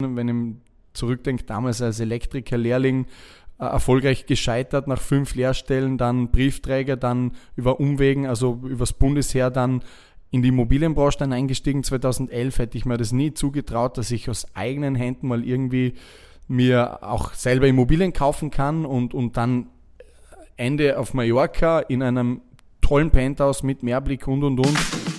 wenn ich zurückdenke, damals als Elektrikerlehrling äh, erfolgreich gescheitert nach fünf Lehrstellen, dann Briefträger, dann über Umwegen, also übers Bundesheer dann in die Immobilienbranche dann eingestiegen. 2011 hätte ich mir das nie zugetraut, dass ich aus eigenen Händen mal irgendwie mir auch selber Immobilien kaufen kann und, und dann Ende auf Mallorca in einem tollen Penthouse mit Mehrblick und und und.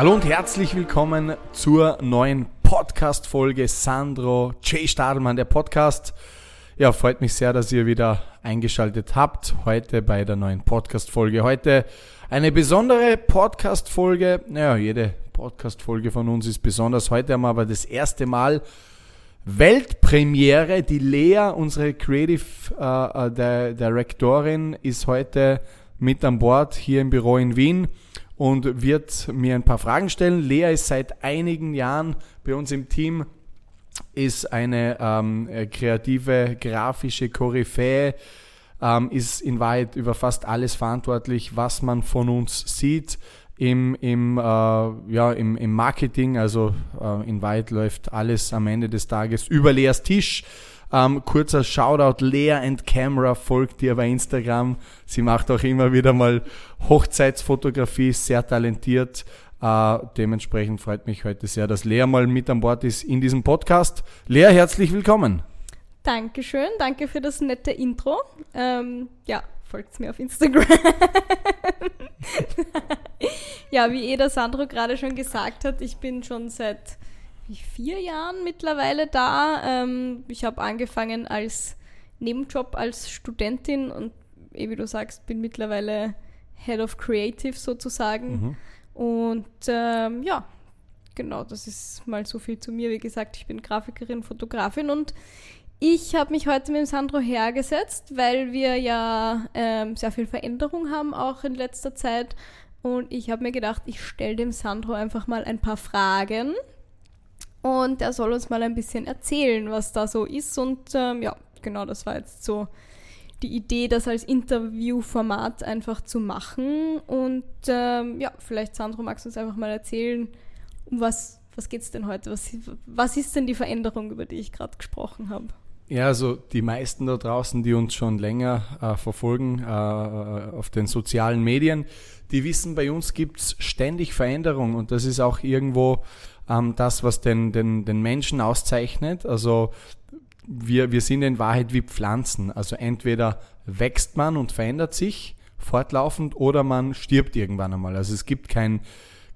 Hallo und herzlich willkommen zur neuen Podcast-Folge Sandro J. Stadelmann, der Podcast. Ja, freut mich sehr, dass ihr wieder eingeschaltet habt. Heute bei der neuen Podcast-Folge. Heute eine besondere Podcast-Folge. Naja, jede Podcast-Folge von uns ist besonders. Heute haben wir aber das erste Mal Weltpremiere. Die Lea, unsere Creative äh, Directorin, ist heute mit an Bord hier im Büro in Wien und wird mir ein paar Fragen stellen. Lea ist seit einigen Jahren bei uns im Team, ist eine ähm, kreative, grafische Koryphäe, ähm, ist in Wahrheit über fast alles verantwortlich, was man von uns sieht im, im, äh, ja, im, im Marketing. Also äh, in Wahrheit läuft alles am Ende des Tages über Leas Tisch. Ähm, kurzer Shoutout, Lea and Camera folgt ihr bei Instagram. Sie macht auch immer wieder mal Hochzeitsfotografie, sehr talentiert. Äh, dementsprechend freut mich heute sehr, dass Lea mal mit an Bord ist in diesem Podcast. Lea, herzlich willkommen. Dankeschön, danke für das nette Intro. Ähm, ja, folgt mir auf Instagram. ja, wie eh der Sandro gerade schon gesagt hat, ich bin schon seit vier Jahren mittlerweile da. Ähm, ich habe angefangen als Nebenjob als Studentin und eh wie du sagst, bin mittlerweile Head of Creative sozusagen. Mhm. Und ähm, ja, genau, das ist mal so viel zu mir. Wie gesagt, ich bin Grafikerin, Fotografin und ich habe mich heute mit dem Sandro hergesetzt, weil wir ja ähm, sehr viel Veränderung haben, auch in letzter Zeit. Und ich habe mir gedacht, ich stelle dem Sandro einfach mal ein paar Fragen, und er soll uns mal ein bisschen erzählen, was da so ist. Und ähm, ja, genau, das war jetzt so die Idee, das als Interviewformat einfach zu machen. Und ähm, ja, vielleicht Sandro, magst du uns einfach mal erzählen, um was, was geht es denn heute? Was, was ist denn die Veränderung, über die ich gerade gesprochen habe? Ja, also die meisten da draußen, die uns schon länger äh, verfolgen äh, auf den sozialen Medien, die wissen, bei uns gibt es ständig Veränderung und das ist auch irgendwo ähm, das, was den, den, den Menschen auszeichnet. Also wir, wir sind in Wahrheit wie Pflanzen. Also entweder wächst man und verändert sich fortlaufend oder man stirbt irgendwann einmal. Also es gibt kein,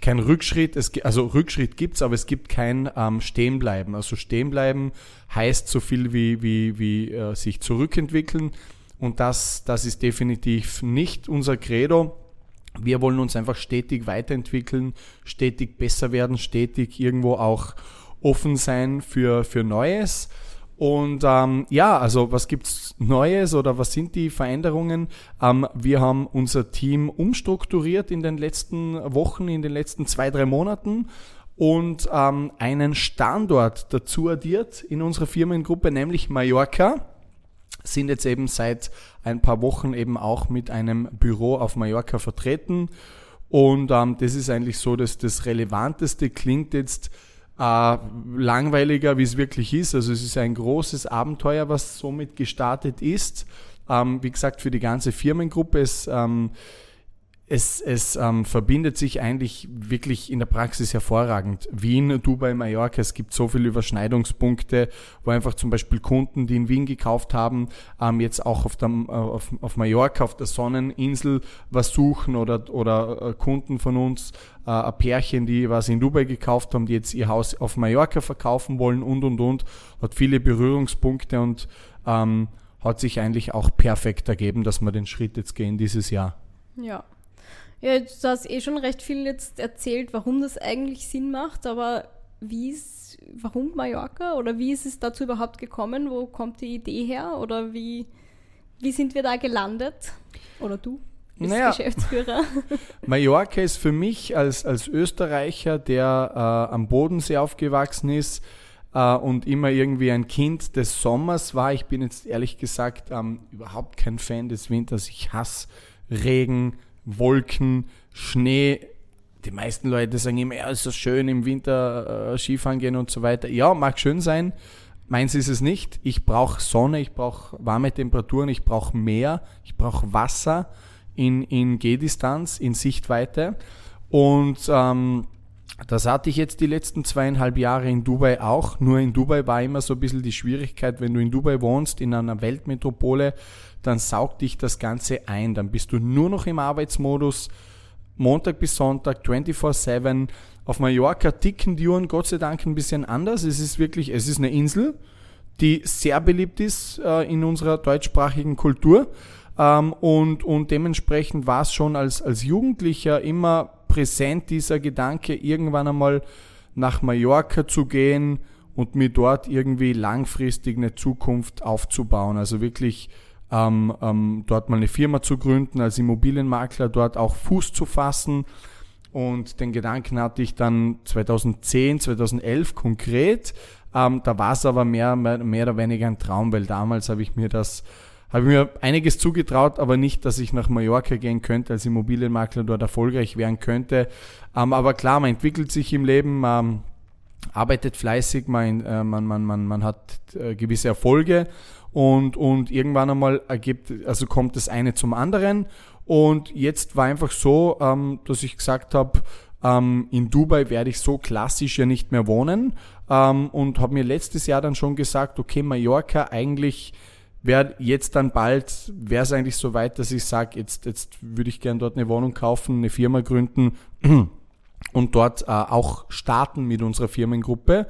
kein Rückschritt, es, also Rückschritt gibt's, aber es gibt kein ähm, Stehenbleiben. Also Stehenbleiben heißt so viel wie, wie, wie äh, sich zurückentwickeln und das, das ist definitiv nicht unser Credo. Wir wollen uns einfach stetig weiterentwickeln, stetig besser werden, stetig irgendwo auch offen sein für, für Neues. Und ähm, ja, also was gibt's Neues oder was sind die Veränderungen? Ähm, wir haben unser Team umstrukturiert in den letzten Wochen, in den letzten zwei, drei Monaten und ähm, einen Standort dazu addiert in unserer Firmengruppe, nämlich Mallorca sind jetzt eben seit ein paar Wochen eben auch mit einem Büro auf Mallorca vertreten. Und ähm, das ist eigentlich so, dass das Relevanteste klingt jetzt äh, langweiliger, wie es wirklich ist. Also es ist ein großes Abenteuer, was somit gestartet ist. Ähm, wie gesagt, für die ganze Firmengruppe. Es ähm, es, es ähm, verbindet sich eigentlich wirklich in der Praxis hervorragend. Wien, Dubai, Mallorca, es gibt so viele Überschneidungspunkte, wo einfach zum Beispiel Kunden, die in Wien gekauft haben, ähm, jetzt auch auf, der, äh, auf, auf Mallorca, auf der Sonneninsel was suchen oder, oder äh, Kunden von uns, äh, ein Pärchen, die was in Dubai gekauft haben, die jetzt ihr Haus auf Mallorca verkaufen wollen und und und, hat viele Berührungspunkte und ähm, hat sich eigentlich auch perfekt ergeben, dass wir den Schritt jetzt gehen dieses Jahr. Ja, ja, du hast eh schon recht viel jetzt erzählt, warum das eigentlich Sinn macht, aber wie ist, warum Mallorca oder wie ist es dazu überhaupt gekommen? Wo kommt die Idee her oder wie, wie sind wir da gelandet? Oder du? als naja, Geschäftsführer. Mallorca ist für mich als, als Österreicher, der äh, am Bodensee aufgewachsen ist, äh, und immer irgendwie ein Kind des Sommers war. Ich bin jetzt ehrlich gesagt ähm, überhaupt kein Fan des Winters. Ich hasse Regen, Wolken, Schnee. Die meisten Leute sagen immer, ja, ist so schön im Winter äh, Skifahren gehen und so weiter. Ja, mag schön sein. Meins ist es nicht. Ich brauche Sonne, ich brauche warme Temperaturen, ich brauche Meer, ich brauche Wasser in, in Gehdistanz, in Sichtweite. Und ähm, das hatte ich jetzt die letzten zweieinhalb Jahre in Dubai auch. Nur in Dubai war immer so ein bisschen die Schwierigkeit, wenn du in Dubai wohnst, in einer Weltmetropole, dann saugt dich das Ganze ein. Dann bist du nur noch im Arbeitsmodus, Montag bis Sonntag, 24-7. Auf Mallorca ticken die Uhren Gott sei Dank ein bisschen anders. Es ist wirklich, es ist eine Insel, die sehr beliebt ist äh, in unserer deutschsprachigen Kultur. Ähm, und, und dementsprechend war es schon als, als Jugendlicher immer präsent dieser Gedanke, irgendwann einmal nach Mallorca zu gehen und mir dort irgendwie langfristig eine Zukunft aufzubauen. Also wirklich ähm, ähm, dort mal eine Firma zu gründen, als Immobilienmakler dort auch Fuß zu fassen. Und den Gedanken hatte ich dann 2010, 2011 konkret. Ähm, da war es aber mehr, mehr, mehr oder weniger ein Traum, weil damals habe ich mir das habe mir einiges zugetraut, aber nicht, dass ich nach Mallorca gehen könnte, als Immobilienmakler dort erfolgreich werden könnte. Ähm, aber klar, man entwickelt sich im Leben, man arbeitet fleißig, man, äh, man, man, man, man hat äh, gewisse Erfolge und, und irgendwann einmal ergibt, also kommt das eine zum anderen. Und jetzt war einfach so, ähm, dass ich gesagt habe, ähm, in Dubai werde ich so klassisch ja nicht mehr wohnen und habe mir letztes Jahr dann schon gesagt, okay, Mallorca eigentlich wäre jetzt dann bald, wäre es eigentlich so weit, dass ich sage, jetzt, jetzt würde ich gerne dort eine Wohnung kaufen, eine Firma gründen und dort äh, auch starten mit unserer Firmengruppe.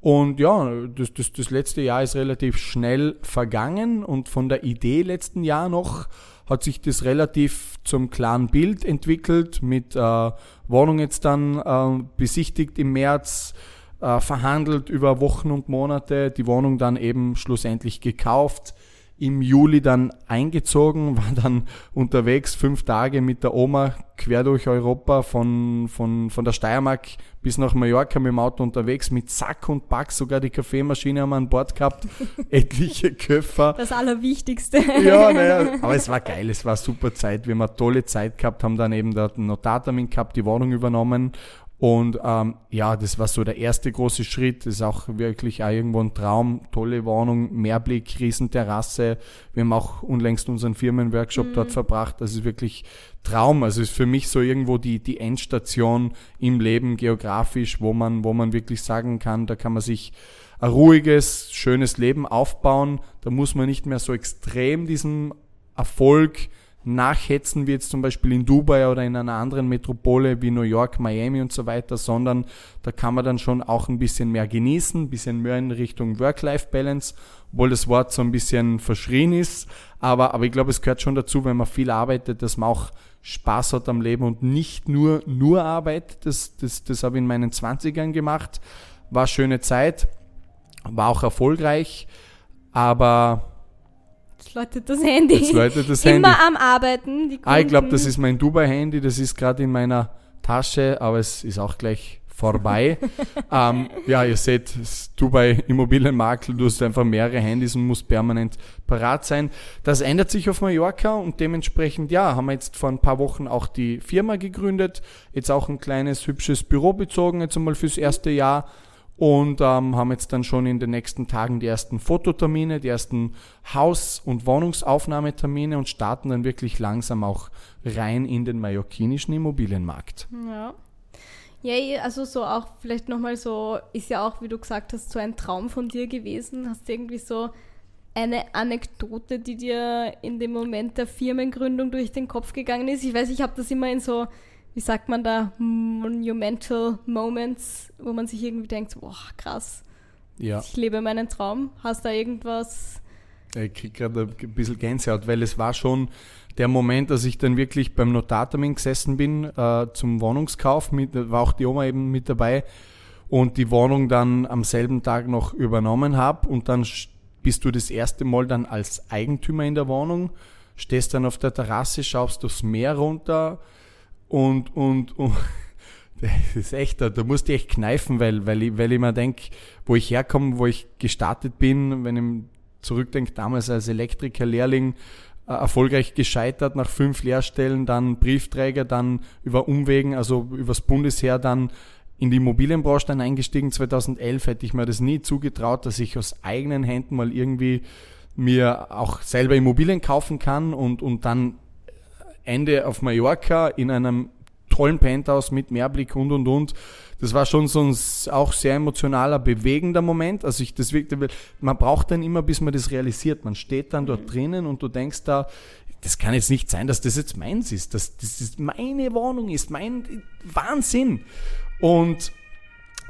Und ja, das, das, das letzte Jahr ist relativ schnell vergangen und von der Idee letzten Jahr noch hat sich das relativ zum klaren Bild entwickelt, mit äh, Wohnung jetzt dann äh, besichtigt im März, äh, verhandelt über Wochen und Monate, die Wohnung dann eben schlussendlich gekauft, im Juli dann eingezogen, war dann unterwegs fünf Tage mit der Oma quer durch Europa von, von, von der Steiermark bis nach Mallorca mit dem Auto unterwegs, mit Sack und Pack, sogar die Kaffeemaschine haben wir an Bord gehabt, etliche Köffer. Das Allerwichtigste. Ja, naja, aber es war geil, es war super Zeit, wir haben eine tolle Zeit gehabt, haben dann eben dort einen Notartermin gehabt, die Wohnung übernommen und ähm, ja, das war so der erste große Schritt. Das ist auch wirklich auch irgendwo ein Traum. Tolle Wohnung, Mehrblick, Riesenterrasse. Wir haben auch unlängst unseren Firmenworkshop mhm. dort verbracht. Das ist wirklich Traum. Also ist für mich so irgendwo die, die Endstation im Leben geografisch, wo man, wo man wirklich sagen kann, da kann man sich ein ruhiges, schönes Leben aufbauen. Da muss man nicht mehr so extrem diesem Erfolg nachhetzen wie jetzt zum Beispiel in Dubai oder in einer anderen Metropole wie New York, Miami und so weiter, sondern da kann man dann schon auch ein bisschen mehr genießen, ein bisschen mehr in Richtung Work-Life-Balance, obwohl das Wort so ein bisschen verschrien ist. Aber, aber ich glaube, es gehört schon dazu, wenn man viel arbeitet, dass man auch Spaß hat am Leben und nicht nur, nur Arbeit. Das, das, das habe ich in meinen 20ern gemacht. War schöne Zeit, war auch erfolgreich, aber läutet das Handy. Jetzt läutet das Immer Handy. am Arbeiten. Ah, ich glaube, das ist mein Dubai-Handy, das ist gerade in meiner Tasche, aber es ist auch gleich vorbei. ähm, ja, ihr seht, Dubai Immobilienmakler, du hast einfach mehrere Handys und musst permanent parat sein. Das ändert sich auf Mallorca und dementsprechend, ja, haben wir jetzt vor ein paar Wochen auch die Firma gegründet, jetzt auch ein kleines, hübsches Büro bezogen, jetzt einmal fürs erste Jahr und ähm, haben jetzt dann schon in den nächsten Tagen die ersten Fototermine, die ersten Haus- und Wohnungsaufnahmetermine und starten dann wirklich langsam auch rein in den mallorquinischen Immobilienmarkt. Ja. Ja, also so auch vielleicht nochmal so, ist ja auch, wie du gesagt hast, so ein Traum von dir gewesen. Hast du irgendwie so eine Anekdote, die dir in dem Moment der Firmengründung durch den Kopf gegangen ist? Ich weiß, ich habe das immer in so wie sagt man da, monumental Moments, wo man sich irgendwie denkt, boah, krass, ja. ich lebe meinen Traum. Hast da irgendwas? Ich kriege gerade ein bisschen Gänsehaut, weil es war schon der Moment, dass ich dann wirklich beim Notartermin gesessen bin äh, zum Wohnungskauf, mit, war auch die Oma eben mit dabei und die Wohnung dann am selben Tag noch übernommen habe und dann bist du das erste Mal dann als Eigentümer in der Wohnung, stehst dann auf der Terrasse, schaust durchs Meer runter, und, und, und das ist echt, da, da musst du echt kneifen, weil, weil, ich, weil ich mir denke, wo ich herkomme, wo ich gestartet bin, wenn ich zurückdenke, damals als Elektrikerlehrling, äh, erfolgreich gescheitert nach fünf Lehrstellen, dann Briefträger, dann über Umwegen, also übers Bundesheer dann in die Immobilienbranche dann eingestiegen. 2011 hätte ich mir das nie zugetraut, dass ich aus eigenen Händen mal irgendwie mir auch selber Immobilien kaufen kann und, und dann Ende auf Mallorca in einem tollen Penthouse mit Mehrblick und und und. Das war schon so ein auch sehr emotionaler, bewegender Moment. Also ich das wirkte, man braucht dann immer, bis man das realisiert. Man steht dann dort mhm. drinnen und du denkst da, das kann jetzt nicht sein, dass das jetzt meins ist, dass das ist meine Wohnung ist, mein Wahnsinn. Und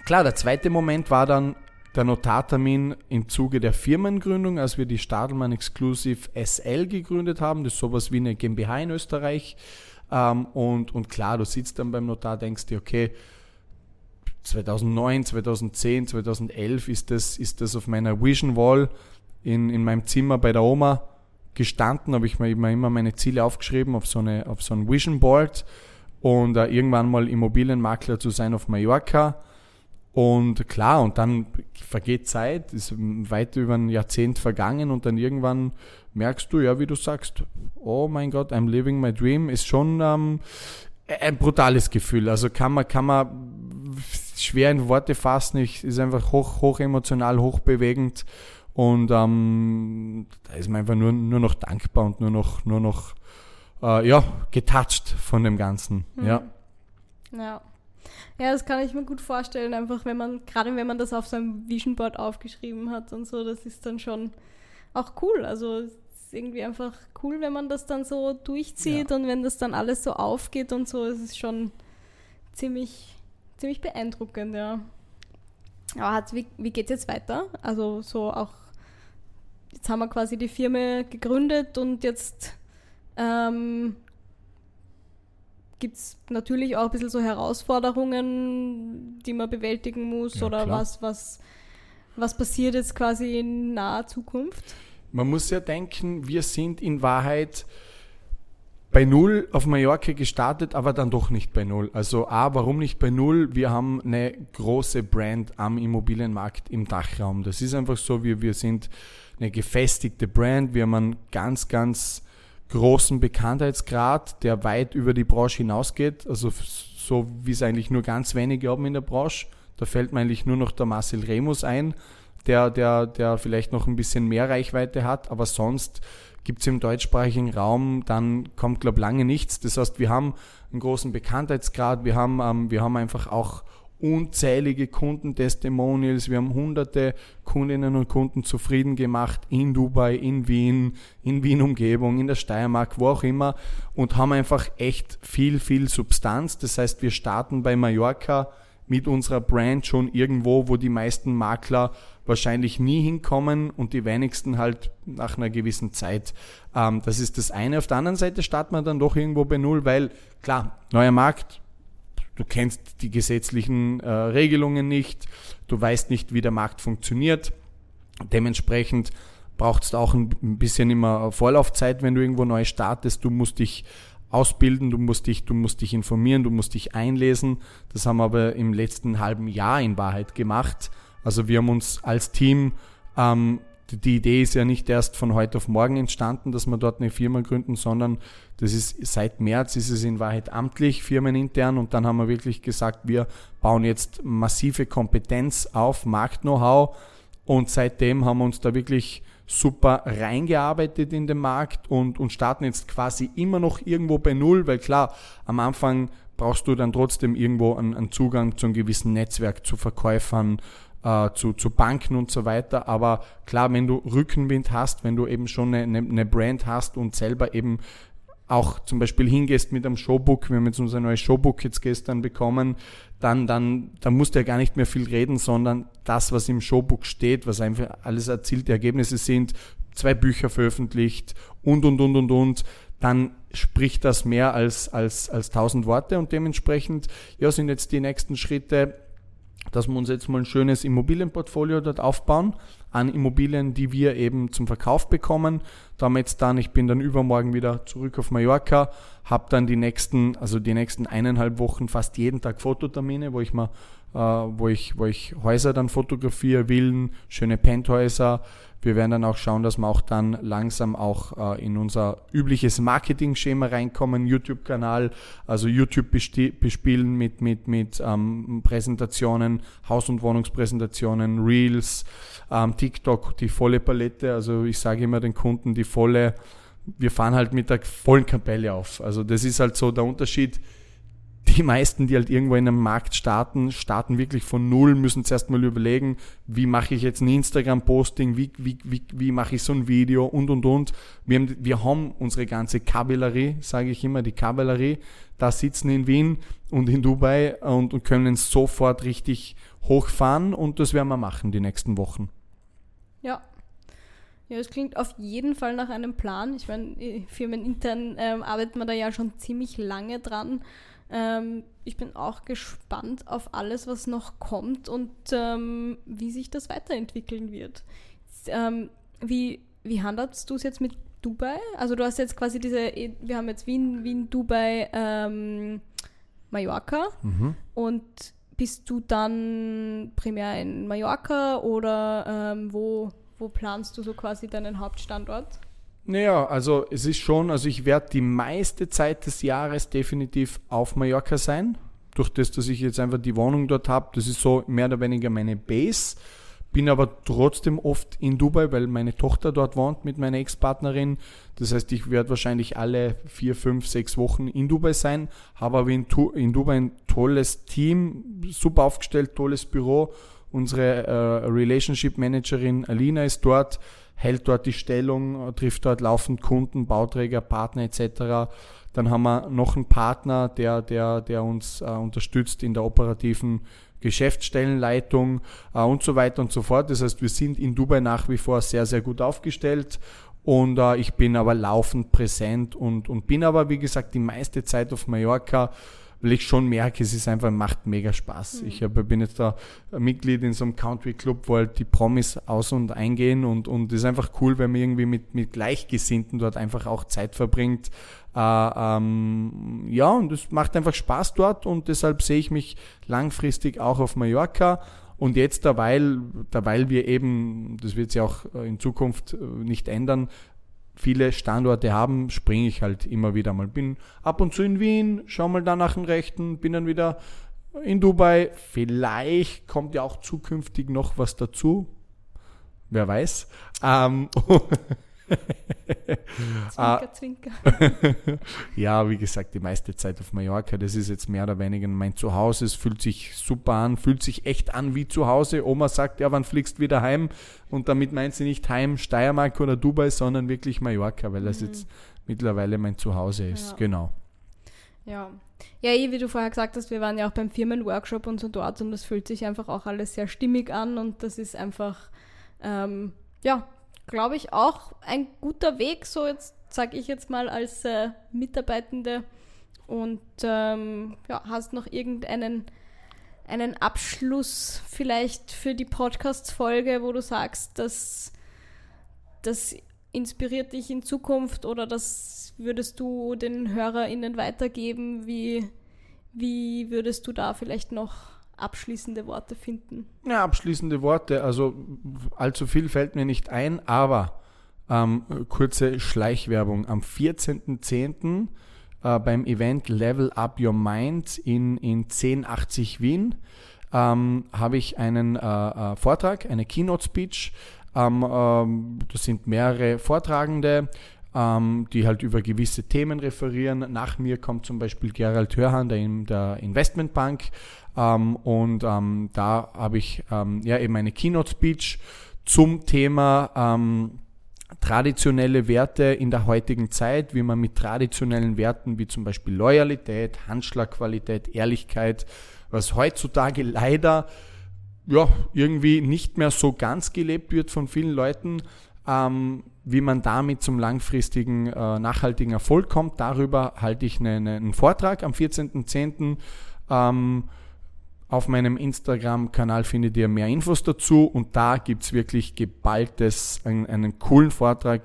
klar, der zweite Moment war dann der Notartermin im Zuge der Firmengründung, als wir die Stadelmann Exclusive SL gegründet haben. Das ist sowas wie eine GmbH in Österreich. Ähm, und, und klar, du sitzt dann beim Notar, denkst dir, okay, 2009, 2010, 2011 ist das, ist das auf meiner Vision Wall in, in meinem Zimmer bei der Oma gestanden, habe ich mir immer meine Ziele aufgeschrieben auf so, eine, auf so ein Vision Board und äh, irgendwann mal Immobilienmakler zu sein auf Mallorca. Und klar, und dann vergeht Zeit, ist weit über ein Jahrzehnt vergangen und dann irgendwann merkst du, ja, wie du sagst, oh mein Gott, I'm living my dream, ist schon ähm, ein brutales Gefühl. Also kann man, kann man schwer in Worte fassen, ich, ist einfach hoch, hoch emotional, hoch bewegend und ähm, da ist man einfach nur, nur noch dankbar und nur noch, nur noch äh, ja, getouched von dem Ganzen. Mhm. Ja. Ja. Ja, das kann ich mir gut vorstellen, einfach wenn man, gerade wenn man das auf seinem Vision Board aufgeschrieben hat und so, das ist dann schon auch cool. Also es ist irgendwie einfach cool, wenn man das dann so durchzieht ja. und wenn das dann alles so aufgeht und so, es ist schon ziemlich, ziemlich beeindruckend, ja. Aber hat, wie, wie geht es jetzt weiter? Also so auch, jetzt haben wir quasi die Firma gegründet und jetzt ähm, gibt es natürlich auch ein bisschen so Herausforderungen, die man bewältigen muss ja, oder was, was, was passiert jetzt quasi in naher Zukunft? Man muss ja denken, wir sind in Wahrheit bei Null auf Mallorca gestartet, aber dann doch nicht bei Null. Also A, warum nicht bei Null? Wir haben eine große Brand am Immobilienmarkt im Dachraum. Das ist einfach so, wir, wir sind eine gefestigte Brand. Wir haben einen ganz, ganz großen Bekanntheitsgrad, der weit über die Branche hinausgeht. Also so wie es eigentlich nur ganz wenige haben in der Branche. Da fällt mir eigentlich nur noch der Marcel Remus ein, der, der, der vielleicht noch ein bisschen mehr Reichweite hat, aber sonst gibt es im deutschsprachigen Raum, dann kommt, glaube ich, lange nichts. Das heißt, wir haben einen großen Bekanntheitsgrad, wir haben, ähm, wir haben einfach auch unzählige Kundentestimonials. Wir haben hunderte Kundinnen und Kunden zufrieden gemacht in Dubai, in Wien, in Wien-Umgebung, in der Steiermark, wo auch immer und haben einfach echt viel, viel Substanz. Das heißt, wir starten bei Mallorca mit unserer Brand schon irgendwo, wo die meisten Makler wahrscheinlich nie hinkommen und die wenigsten halt nach einer gewissen Zeit. Ähm, das ist das eine. Auf der anderen Seite starten wir dann doch irgendwo bei Null, weil klar, neuer Markt, du kennst die gesetzlichen äh, Regelungen nicht, du weißt nicht, wie der Markt funktioniert. Dementsprechend brauchst du auch ein bisschen immer Vorlaufzeit, wenn du irgendwo neu startest. Du musst dich ausbilden, du musst dich, du musst dich informieren, du musst dich einlesen. Das haben wir aber im letzten halben Jahr in Wahrheit gemacht. Also wir haben uns als Team ähm, die Idee ist ja nicht erst von heute auf morgen entstanden, dass wir dort eine Firma gründen, sondern das ist seit März ist es in Wahrheit amtlich, firmenintern und dann haben wir wirklich gesagt, wir bauen jetzt massive Kompetenz auf, Markt-Know-how und seitdem haben wir uns da wirklich super reingearbeitet in den Markt und, und starten jetzt quasi immer noch irgendwo bei Null, weil klar, am Anfang brauchst du dann trotzdem irgendwo einen, einen Zugang zu einem gewissen Netzwerk, zu Verkäufern, äh, zu, zu Banken und so weiter. Aber klar, wenn du Rückenwind hast, wenn du eben schon eine, eine Brand hast und selber eben auch zum Beispiel hingehst mit einem Showbook, wir haben jetzt unser neues Showbook jetzt gestern bekommen, dann, dann, dann musst du ja gar nicht mehr viel reden, sondern das, was im Showbook steht, was einfach alles erzielte Ergebnisse sind, zwei Bücher veröffentlicht und, und, und, und, und, dann spricht das mehr als, als, als tausend Worte und dementsprechend, ja, sind jetzt die nächsten Schritte dass wir uns jetzt mal ein schönes Immobilienportfolio dort aufbauen an Immobilien, die wir eben zum Verkauf bekommen. Damit dann, ich bin dann übermorgen wieder zurück auf Mallorca, habe dann die nächsten, also die nächsten eineinhalb Wochen fast jeden Tag Fototermine, wo ich äh, wo ich, wo ich Häuser dann fotografiere, Villen, schöne Penthäuser, wir werden dann auch schauen, dass wir auch dann langsam auch äh, in unser übliches Marketing-Schema reinkommen, YouTube-Kanal, also YouTube bespielen mit, mit, mit ähm, Präsentationen, Haus- und Wohnungspräsentationen, Reels, ähm, TikTok, die volle Palette. Also ich sage immer den Kunden die volle, wir fahren halt mit der vollen Kapelle auf. Also das ist halt so der Unterschied die meisten, die halt irgendwo in einem Markt starten, starten wirklich von Null, müssen zuerst mal überlegen, wie mache ich jetzt ein Instagram-Posting, wie, wie, wie, wie mache ich so ein Video und, und, und. Wir haben, wir haben unsere ganze Kavallerie, sage ich immer, die Kavallerie, da sitzen in Wien und in Dubai und, und können sofort richtig hochfahren und das werden wir machen die nächsten Wochen. Ja, ja, es klingt auf jeden Fall nach einem Plan. Ich meine, firmenintern ähm, arbeitet man da ja schon ziemlich lange dran. Ähm, ich bin auch gespannt auf alles, was noch kommt und ähm, wie sich das weiterentwickeln wird. Ähm, wie, wie handelst du es jetzt mit Dubai? Also du hast jetzt quasi diese, wir haben jetzt Wien, Wien, Dubai, ähm, Mallorca mhm. und bist du dann primär in Mallorca oder ähm, wo, wo planst du so quasi deinen Hauptstandort? Naja, also es ist schon, also ich werde die meiste Zeit des Jahres definitiv auf Mallorca sein. Durch das, dass ich jetzt einfach die Wohnung dort habe, das ist so mehr oder weniger meine Base. Bin aber trotzdem oft in Dubai, weil meine Tochter dort wohnt mit meiner Ex-Partnerin. Das heißt, ich werde wahrscheinlich alle vier, fünf, sechs Wochen in Dubai sein. Habe aber in, in Dubai ein tolles Team, super aufgestellt, tolles Büro. Unsere äh, Relationship Managerin Alina ist dort hält dort die Stellung, trifft dort laufend Kunden, Bauträger, Partner etc. Dann haben wir noch einen Partner, der, der, der uns äh, unterstützt in der operativen Geschäftsstellenleitung äh, und so weiter und so fort. Das heißt, wir sind in Dubai nach wie vor sehr, sehr gut aufgestellt und äh, ich bin aber laufend präsent und, und bin aber, wie gesagt, die meiste Zeit auf Mallorca weil ich schon merke, es ist einfach, macht mega Spaß. Mhm. Ich hab, bin jetzt da Mitglied in so einem Country Club, wo halt die Promis aus- und eingehen und, und es ist einfach cool, wenn man irgendwie mit, mit Gleichgesinnten dort einfach auch Zeit verbringt. Äh, ähm, ja, und es macht einfach Spaß dort und deshalb sehe ich mich langfristig auch auf Mallorca. Und jetzt, derweil, derweil wir eben, das wird sich auch in Zukunft äh, nicht ändern, viele Standorte haben, springe ich halt immer wieder mal. Bin ab und zu in Wien, schau mal da nach dem Rechten, bin dann wieder in Dubai. Vielleicht kommt ja auch zukünftig noch was dazu. Wer weiß. Ähm, zwinker, zwinker. ja, wie gesagt, die meiste Zeit auf Mallorca. Das ist jetzt mehr oder weniger mein Zuhause. Es fühlt sich super an, fühlt sich echt an wie zu Hause. Oma sagt, ja, wann fliegst du wieder heim? Und damit meint sie nicht heim Steiermark oder Dubai, sondern wirklich Mallorca, weil das mhm. jetzt mittlerweile mein Zuhause ist. Ja. Genau. Ja. Ja, eh, wie du vorher gesagt hast, wir waren ja auch beim Firmenworkshop und so dort und das fühlt sich einfach auch alles sehr stimmig an und das ist einfach, ähm, ja, glaube ich, auch ein guter Weg, so jetzt sage ich jetzt mal als äh, Mitarbeitende. Und ähm, ja, hast noch irgendeinen einen Abschluss vielleicht für die Podcast-Folge, wo du sagst, dass das inspiriert dich in Zukunft oder das würdest du den HörerInnen weitergeben? Wie, wie würdest du da vielleicht noch abschließende Worte finden? Ja, abschließende Worte. Also allzu viel fällt mir nicht ein, aber ähm, kurze Schleichwerbung. Am 14.10. Äh, beim Event Level Up Your Mind in, in 1080 Wien ähm, habe ich einen äh, äh, Vortrag, eine Keynote-Speech. Ähm, ähm, das sind mehrere Vortragende ähm, die halt über gewisse Themen referieren. Nach mir kommt zum Beispiel Gerald Hörhan, der in der Investmentbank. Ähm, und ähm, da habe ich ähm, ja eben eine Keynote-Speech zum Thema ähm, traditionelle Werte in der heutigen Zeit, wie man mit traditionellen Werten wie zum Beispiel Loyalität, Handschlagqualität, Ehrlichkeit, was heutzutage leider ja, irgendwie nicht mehr so ganz gelebt wird von vielen Leuten, ähm, wie man damit zum langfristigen, äh, nachhaltigen Erfolg kommt. Darüber halte ich eine, eine, einen Vortrag am 14.10. Ähm, Auf meinem Instagram-Kanal findet ihr mehr Infos dazu und da gibt es wirklich geballtes, einen, einen, coolen Vortrag.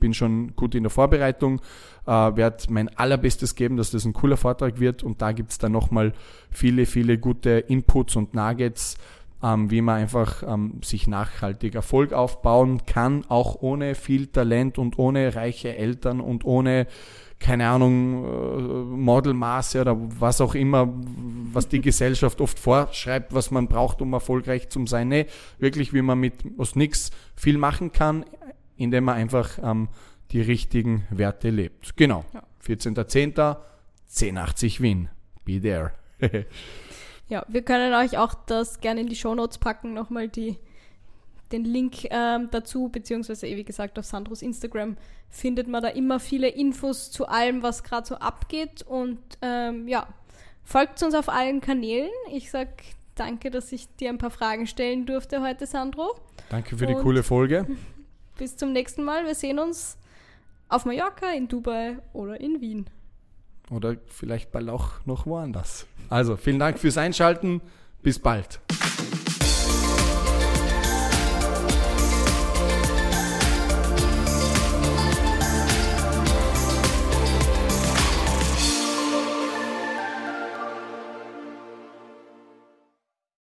Bin schon gut in der Vorbereitung, äh, werde mein allerbestes geben, dass das ein cooler Vortrag wird und da gibt es dann nochmal viele, viele gute Inputs und Nuggets, ähm, wie man einfach ähm, sich nachhaltig Erfolg aufbauen kann, auch ohne viel Talent und ohne reiche Eltern und ohne keine Ahnung, äh, Modelmaße oder was auch immer, was die Gesellschaft oft vorschreibt, was man braucht, um erfolgreich zu sein. Nee, wirklich, wie man mit aus nichts viel machen kann, indem man einfach ähm, die richtigen Werte lebt. Genau. Ja. 14.10. 1080 Wien. Be there. ja, wir können euch auch das gerne in die Shownotes packen, nochmal die den Link ähm, dazu, beziehungsweise wie gesagt auf Sandros Instagram findet man da immer viele Infos zu allem, was gerade so abgeht. Und ähm, ja, folgt uns auf allen Kanälen. Ich sag danke, dass ich dir ein paar Fragen stellen durfte heute, Sandro. Danke für die coole Folge. Bis zum nächsten Mal. Wir sehen uns auf Mallorca, in Dubai oder in Wien. Oder vielleicht bald auch noch woanders. Also, vielen Dank fürs Einschalten. Bis bald.